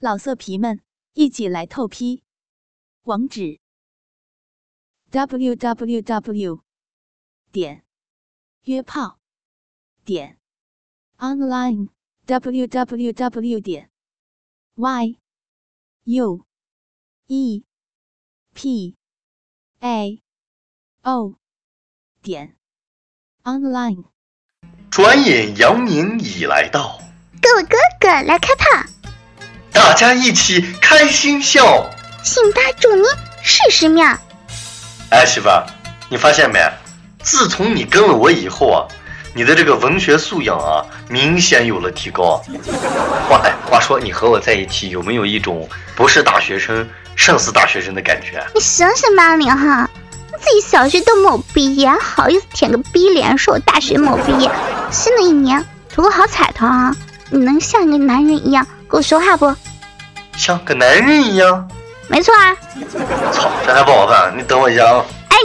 老色皮们，一起来透批！网址：w w w 点约炮点 online w w w 点 y u e p a o 点 online。转眼阳明已来到，各位哥哥来开炮，大家一起开心笑。信八祝您事事妙。哎，媳妇儿，你发现没？自从你跟了我以后啊，你的这个文学素养啊，明显有了提高。话哎，话说你和我在一起，有没有一种不是大学生胜似大学生的感觉？你醒醒吧你哈，自己小学都没有毕业，好意思舔个逼脸说我大学没有毕业。新的一年图个好彩头啊！你能像一个男人一样跟我说话不？像个男人一样？没错啊。操，这还不好办？你等我一下啊。哎，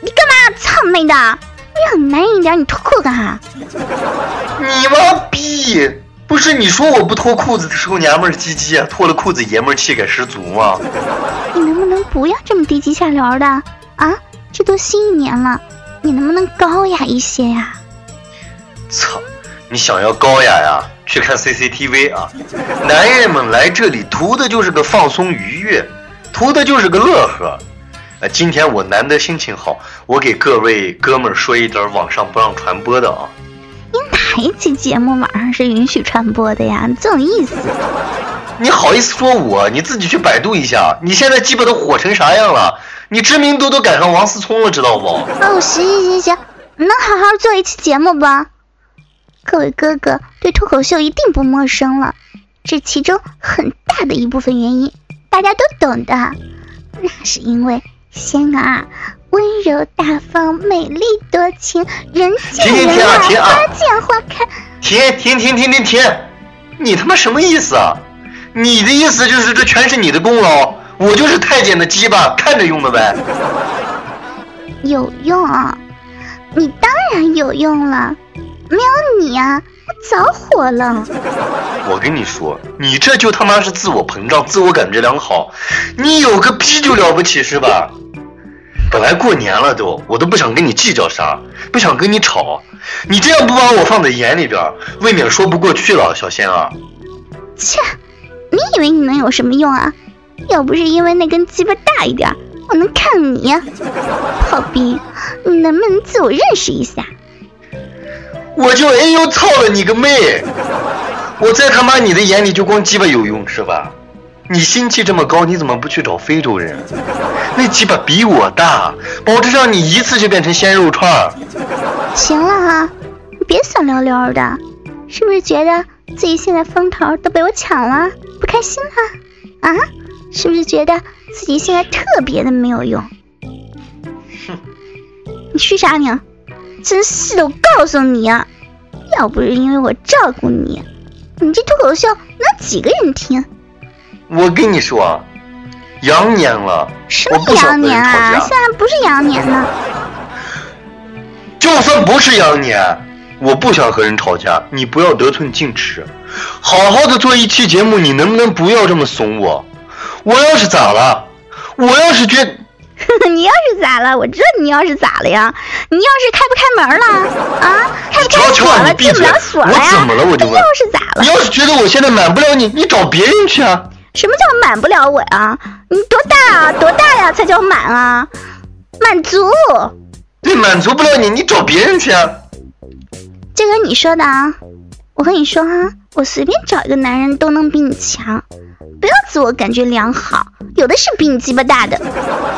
你干嘛？操妹的！让你男人一点，你脱裤干哈？你妈逼！不是你说我不脱裤子的时候娘们儿唧唧，脱了裤子爷们儿气概十足吗？你能不能不要这么低级下流的啊？这都新一年了，你能不能高雅一些呀？操！你想要高雅呀？去看 CCTV 啊！男人们来这里图的就是个放松愉悦，图的就是个乐呵。呃，今天我难得心情好，我给各位哥们儿说一点网上不让传播的啊。你哪一期节目网上是允许传播的呀？这种意思？你好意思说我？你自己去百度一下，你现在鸡巴都火成啥样了？你知名度都赶上王思聪了，知道不？哦，行行行行，能好好做一期节目不？各位哥哥对脱口秀一定不陌生了，这其中很大的一部分原因大家都懂的，那是因为仙儿温柔大方、美丽多情、人见人爱、花见花开。停停停停停停！你他妈什么意思啊？你的意思就是这全是你的功劳，我就是太监的鸡巴，看着用的呗。有用，你当然有用了。没有你啊，我早火了。我跟你说，你这就他妈是自我膨胀、自我感觉良好。你有个屁就了不起是吧？本来过年了都，我都不想跟你计较啥，不想跟你吵。你这样不把我放在眼里边，未免说不过去了，小仙儿。切，你以为你能有什么用啊？要不是因为那根鸡巴大一点，我能看你？炮兵，你能不能自我认识一下？我就哎呦操了你个妹！我在他妈你的眼里就光鸡巴有用是吧？你心气这么高，你怎么不去找非洲人？那鸡巴比我大，保证让你一次就变成鲜肉串。行了啊，你别酸溜溜的，是不是觉得自己现在风头都被我抢了，不开心了？啊？是不是觉得自己现在特别的没有用？哼！你虚啥呢？真是的，我告诉你啊，要不是因为我照顾你，你这脱口秀能几个人听？我跟你说，羊年了，什么羊年啊？现在不是羊年呢。就算不是羊年，我不想和人吵架，你不要得寸进尺，好好的做一期节目，你能不能不要这么怂我？我要是咋了？我要是觉。你要是咋了？我知道你要是咋了呀？你要是开不开门了啊？开不开锁了？进不了锁了呀？我怎么了？我就问。要是咋了？你要是觉得我现在满不了你，你找别人去啊。什么叫满不了我呀？你多大啊？多大呀？才叫满啊？满足。对，满足不了你，你找别人去啊。这个你说的啊？我和你说啊，我随便找一个男人都能比你强。不要自我感觉良好，有的是比你鸡巴大的。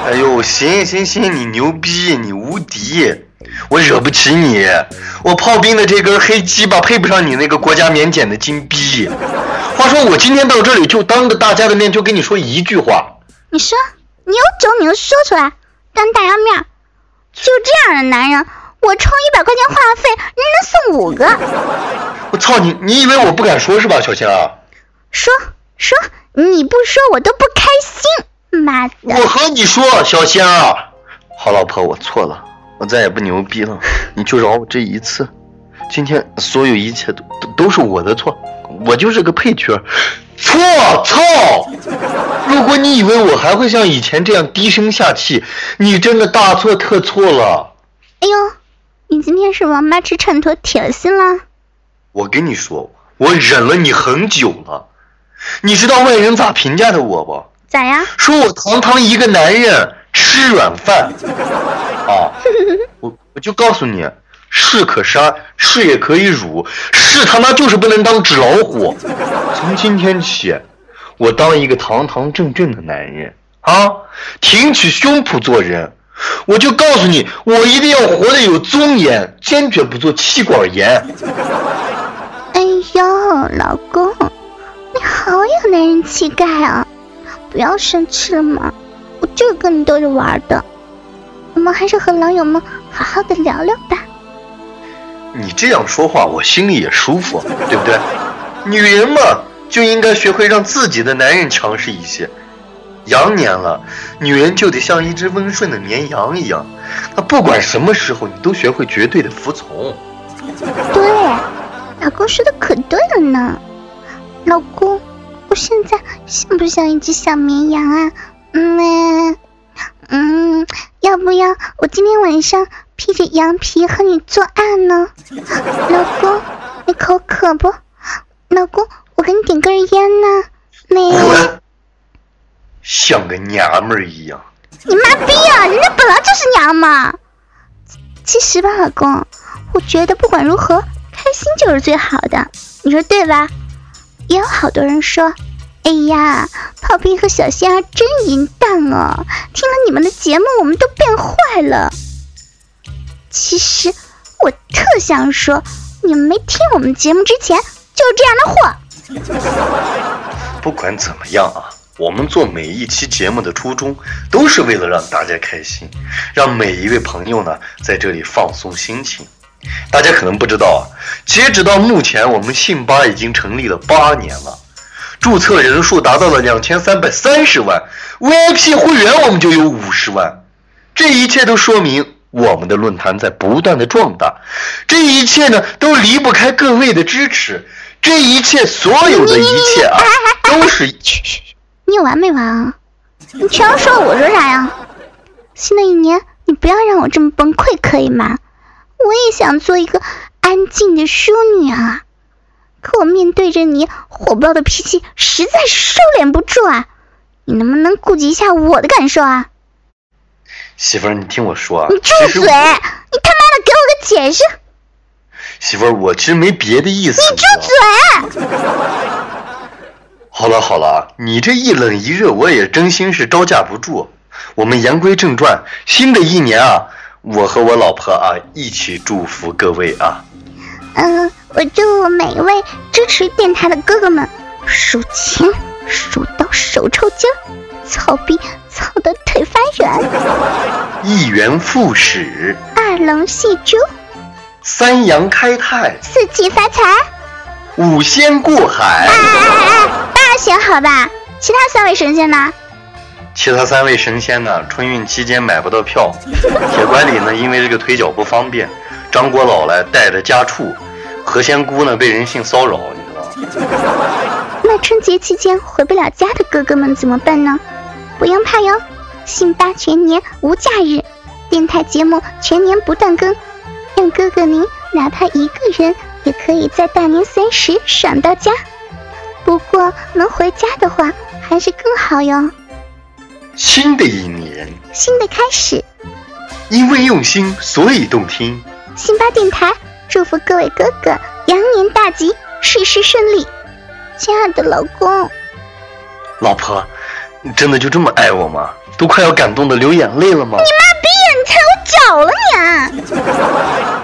哎呦，行行行，你牛逼，你无敌，我惹不起你。我炮兵的这根黑鸡巴配不上你那个国家免检的金逼。话说我今天到这里就当着大家的面就跟你说一句话。你说，你有种你就说出来，当大家面。就这样的男人，我充一百块钱话费，人能送五个。我操你！你以为我不敢说是吧，小仙儿？说说。你不说我都不开心，妈的！我和你说，小仙儿，好老婆，我错了，我再也不牛逼了，你就饶我这一次。今天所有一切都都都是我的错，我就是个配角。错，操！如果你以为我还会像以前这样低声下气，你真的大错特错了。哎呦，你今天是王八吃秤砣铁了心了？我跟你说，我忍了你很久了。你知道外人咋评价的我不？咋呀？说我堂堂一个男人吃软饭 啊！我我就告诉你，士可杀，士也可以辱，士他妈就是不能当纸老虎。从今天起，我当一个堂堂正正的男人啊，挺起胸脯做人。我就告诉你，我一定要活得有尊严，坚决不做气管炎。哎呦，老公，你好有男人气概啊！不要生气了嘛，我就是跟你逗着玩的。我们还是和老友们好好的聊聊吧。你这样说话，我心里也舒服，对不对？女人嘛，就应该学会让自己的男人强势一些。羊年了，女人就得像一只温顺的绵羊一样，那不管什么时候，你都学会绝对的服从。对，老公说的可对了呢。老公，我现在像不像一只小绵羊啊？嗯，嗯，要不要我今天晚上披着羊皮和你做爱呢？老公，你口渴不？老公，我给你点根烟呢。没有。像个娘们儿一样，你妈逼啊！人家本来就是娘嘛。其实吧，老公，我觉得不管如何，开心就是最好的，你说对吧？也有好多人说，哎呀，炮兵和小仙儿真淫荡哦！听了你们的节目，我们都变坏了。其实我特想说，你们没听我们节目之前就是这样的货。不管怎么样啊。我们做每一期节目的初衷，都是为了让大家开心，让每一位朋友呢在这里放松心情。大家可能不知道啊，截止到目前，我们信吧已经成立了八年了，注册人数达到了两千三百三十万，VIP 会员我们就有五十万。这一切都说明我们的论坛在不断的壮大，这一切呢都离不开各位的支持，这一切所有的一切啊，都是。你有完没完啊？你全要说我说啥呀？新的一年你不要让我这么崩溃可以吗？我也想做一个安静的淑女啊，可我面对着你火爆的脾气，实在是收敛不住啊！你能不能顾及一下我的感受啊？媳妇儿，你听我说啊！你住嘴！你他妈的给我个解释！媳妇儿，我其实没别的意思。你住嘴！好了好了，你这一冷一热，我也真心是招架不住。我们言归正传，新的一年啊，我和我老婆啊一起祝福各位啊。嗯，我祝每一位支持电台的哥哥们，数钱数到手抽筋，操逼操的腿发软，一元复始，二龙戏珠，三阳开泰，四季发财，五仙过海。啊、大仙好吧，其他三位神仙呢？其他三位神仙呢？春运期间买不到票，铁拐李呢，因为这个腿脚不方便；张国老来带着家畜，何仙姑呢被人性骚扰，你知道吗？那春节期间回不了家的哥哥们怎么办呢？不用怕哟，辛巴全年无假日，电台节目全年不断更，让哥哥您哪怕一个人也可以在大年三十爽到家。不过能回家的话，还是更好哟。新的一年，新的开始，因为用心，所以动听。辛巴电台祝福各位哥哥羊年大吉，事事顺利。亲爱的老公，老婆，你真的就这么爱我吗？都快要感动的流眼泪了吗？你妈逼呀！你踩我脚了你！